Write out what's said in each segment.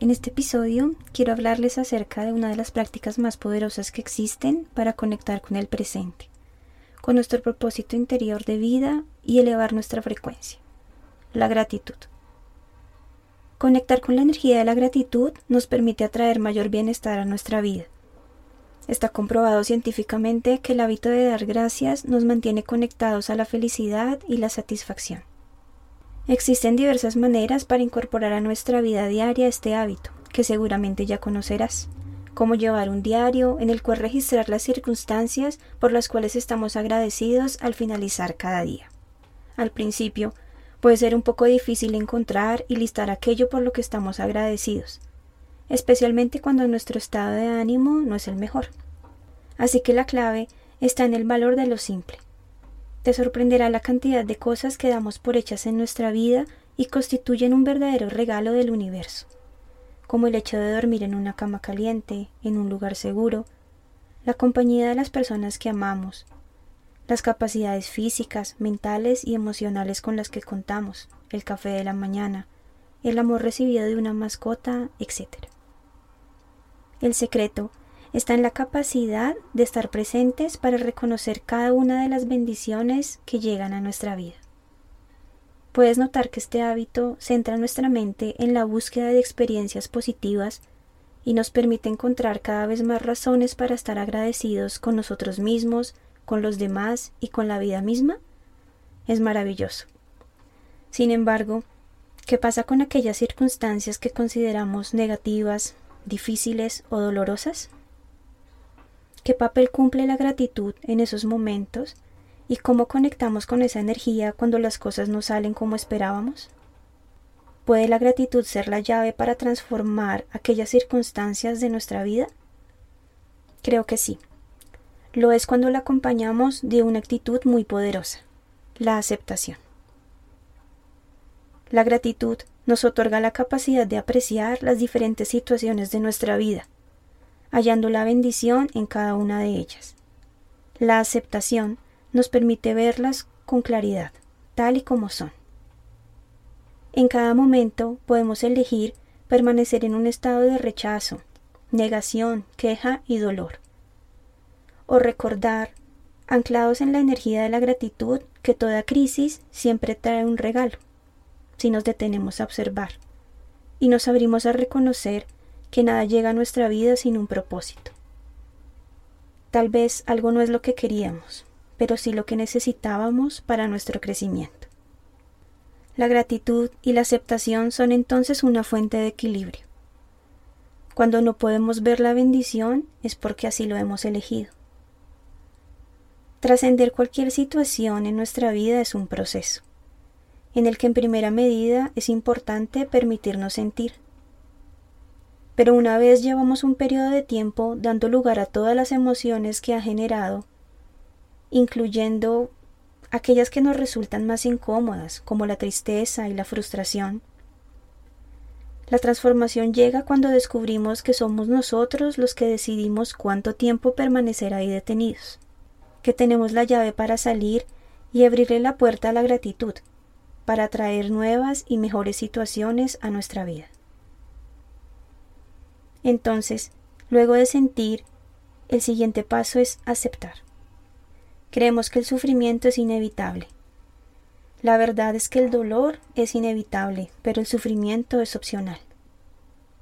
En este episodio quiero hablarles acerca de una de las prácticas más poderosas que existen para conectar con el presente, con nuestro propósito interior de vida y elevar nuestra frecuencia, la gratitud. Conectar con la energía de la gratitud nos permite atraer mayor bienestar a nuestra vida. Está comprobado científicamente que el hábito de dar gracias nos mantiene conectados a la felicidad y la satisfacción. Existen diversas maneras para incorporar a nuestra vida diaria este hábito, que seguramente ya conocerás, como llevar un diario en el cual registrar las circunstancias por las cuales estamos agradecidos al finalizar cada día. Al principio, puede ser un poco difícil encontrar y listar aquello por lo que estamos agradecidos, especialmente cuando nuestro estado de ánimo no es el mejor. Así que la clave está en el valor de lo simple, te sorprenderá la cantidad de cosas que damos por hechas en nuestra vida y constituyen un verdadero regalo del universo, como el hecho de dormir en una cama caliente, en un lugar seguro, la compañía de las personas que amamos, las capacidades físicas, mentales y emocionales con las que contamos, el café de la mañana, el amor recibido de una mascota, etc. El secreto está en la capacidad de estar presentes para reconocer cada una de las bendiciones que llegan a nuestra vida. Puedes notar que este hábito centra nuestra mente en la búsqueda de experiencias positivas y nos permite encontrar cada vez más razones para estar agradecidos con nosotros mismos, con los demás y con la vida misma. Es maravilloso. Sin embargo, ¿qué pasa con aquellas circunstancias que consideramos negativas, difíciles o dolorosas? ¿Qué papel cumple la gratitud en esos momentos? ¿Y cómo conectamos con esa energía cuando las cosas no salen como esperábamos? ¿Puede la gratitud ser la llave para transformar aquellas circunstancias de nuestra vida? Creo que sí. Lo es cuando la acompañamos de una actitud muy poderosa, la aceptación. La gratitud nos otorga la capacidad de apreciar las diferentes situaciones de nuestra vida hallando la bendición en cada una de ellas. La aceptación nos permite verlas con claridad, tal y como son. En cada momento podemos elegir permanecer en un estado de rechazo, negación, queja y dolor. O recordar, anclados en la energía de la gratitud, que toda crisis siempre trae un regalo, si nos detenemos a observar, y nos abrimos a reconocer que nada llega a nuestra vida sin un propósito. Tal vez algo no es lo que queríamos, pero sí lo que necesitábamos para nuestro crecimiento. La gratitud y la aceptación son entonces una fuente de equilibrio. Cuando no podemos ver la bendición es porque así lo hemos elegido. Trascender cualquier situación en nuestra vida es un proceso, en el que en primera medida es importante permitirnos sentir pero una vez llevamos un periodo de tiempo dando lugar a todas las emociones que ha generado, incluyendo aquellas que nos resultan más incómodas, como la tristeza y la frustración, la transformación llega cuando descubrimos que somos nosotros los que decidimos cuánto tiempo permanecer ahí detenidos, que tenemos la llave para salir y abrirle la puerta a la gratitud, para traer nuevas y mejores situaciones a nuestra vida. Entonces, luego de sentir, el siguiente paso es aceptar. Creemos que el sufrimiento es inevitable. La verdad es que el dolor es inevitable, pero el sufrimiento es opcional.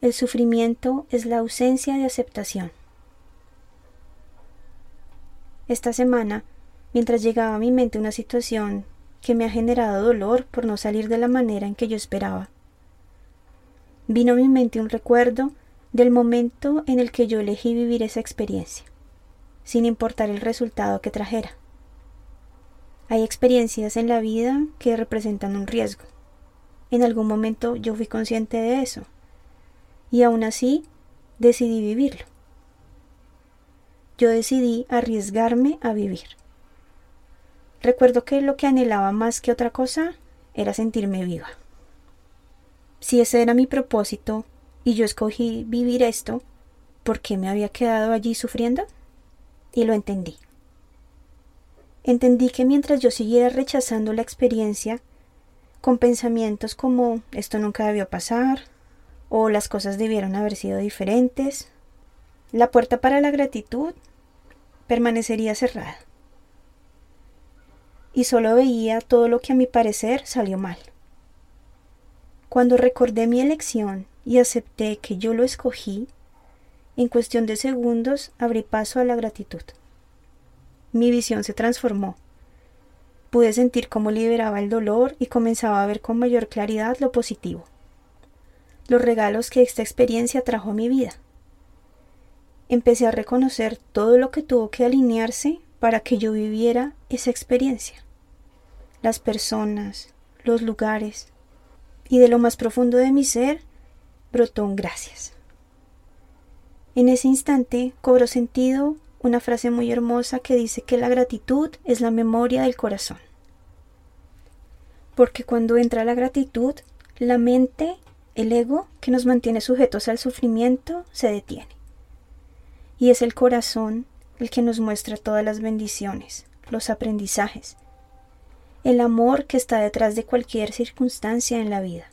El sufrimiento es la ausencia de aceptación. Esta semana, mientras llegaba a mi mente una situación que me ha generado dolor por no salir de la manera en que yo esperaba, vino a mi mente un recuerdo del momento en el que yo elegí vivir esa experiencia, sin importar el resultado que trajera. Hay experiencias en la vida que representan un riesgo. En algún momento yo fui consciente de eso. Y aún así decidí vivirlo. Yo decidí arriesgarme a vivir. Recuerdo que lo que anhelaba más que otra cosa era sentirme viva. Si ese era mi propósito y yo escogí vivir esto, ¿por qué me había quedado allí sufriendo? Y lo entendí. Entendí que mientras yo siguiera rechazando la experiencia, con pensamientos como esto nunca debió pasar, o las cosas debieron haber sido diferentes, la puerta para la gratitud permanecería cerrada. Y solo veía todo lo que a mi parecer salió mal. Cuando recordé mi elección y acepté que yo lo escogí, en cuestión de segundos abrí paso a la gratitud mi visión se transformó. Pude sentir cómo liberaba el dolor y comenzaba a ver con mayor claridad lo positivo. Los regalos que esta experiencia trajo a mi vida. Empecé a reconocer todo lo que tuvo que alinearse para que yo viviera esa experiencia. Las personas, los lugares, y de lo más profundo de mi ser brotó un gracias. En ese instante cobró sentido una frase muy hermosa que dice que la gratitud es la memoria del corazón. Porque cuando entra la gratitud, la mente, el ego, que nos mantiene sujetos al sufrimiento, se detiene. Y es el corazón el que nos muestra todas las bendiciones, los aprendizajes, el amor que está detrás de cualquier circunstancia en la vida.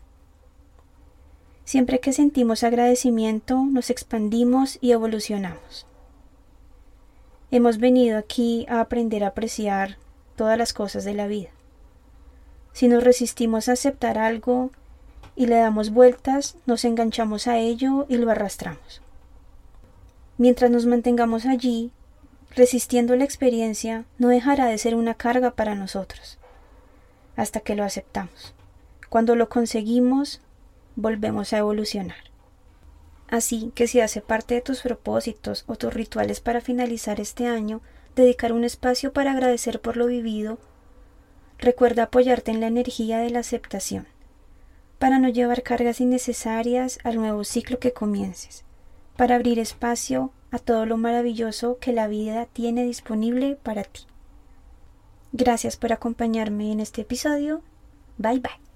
Siempre que sentimos agradecimiento, nos expandimos y evolucionamos. Hemos venido aquí a aprender a apreciar todas las cosas de la vida. Si nos resistimos a aceptar algo y le damos vueltas, nos enganchamos a ello y lo arrastramos. Mientras nos mantengamos allí, resistiendo la experiencia, no dejará de ser una carga para nosotros, hasta que lo aceptamos. Cuando lo conseguimos, volvemos a evolucionar. Así que si hace parte de tus propósitos o tus rituales para finalizar este año, dedicar un espacio para agradecer por lo vivido, recuerda apoyarte en la energía de la aceptación, para no llevar cargas innecesarias al nuevo ciclo que comiences, para abrir espacio a todo lo maravilloso que la vida tiene disponible para ti. Gracias por acompañarme en este episodio. Bye bye.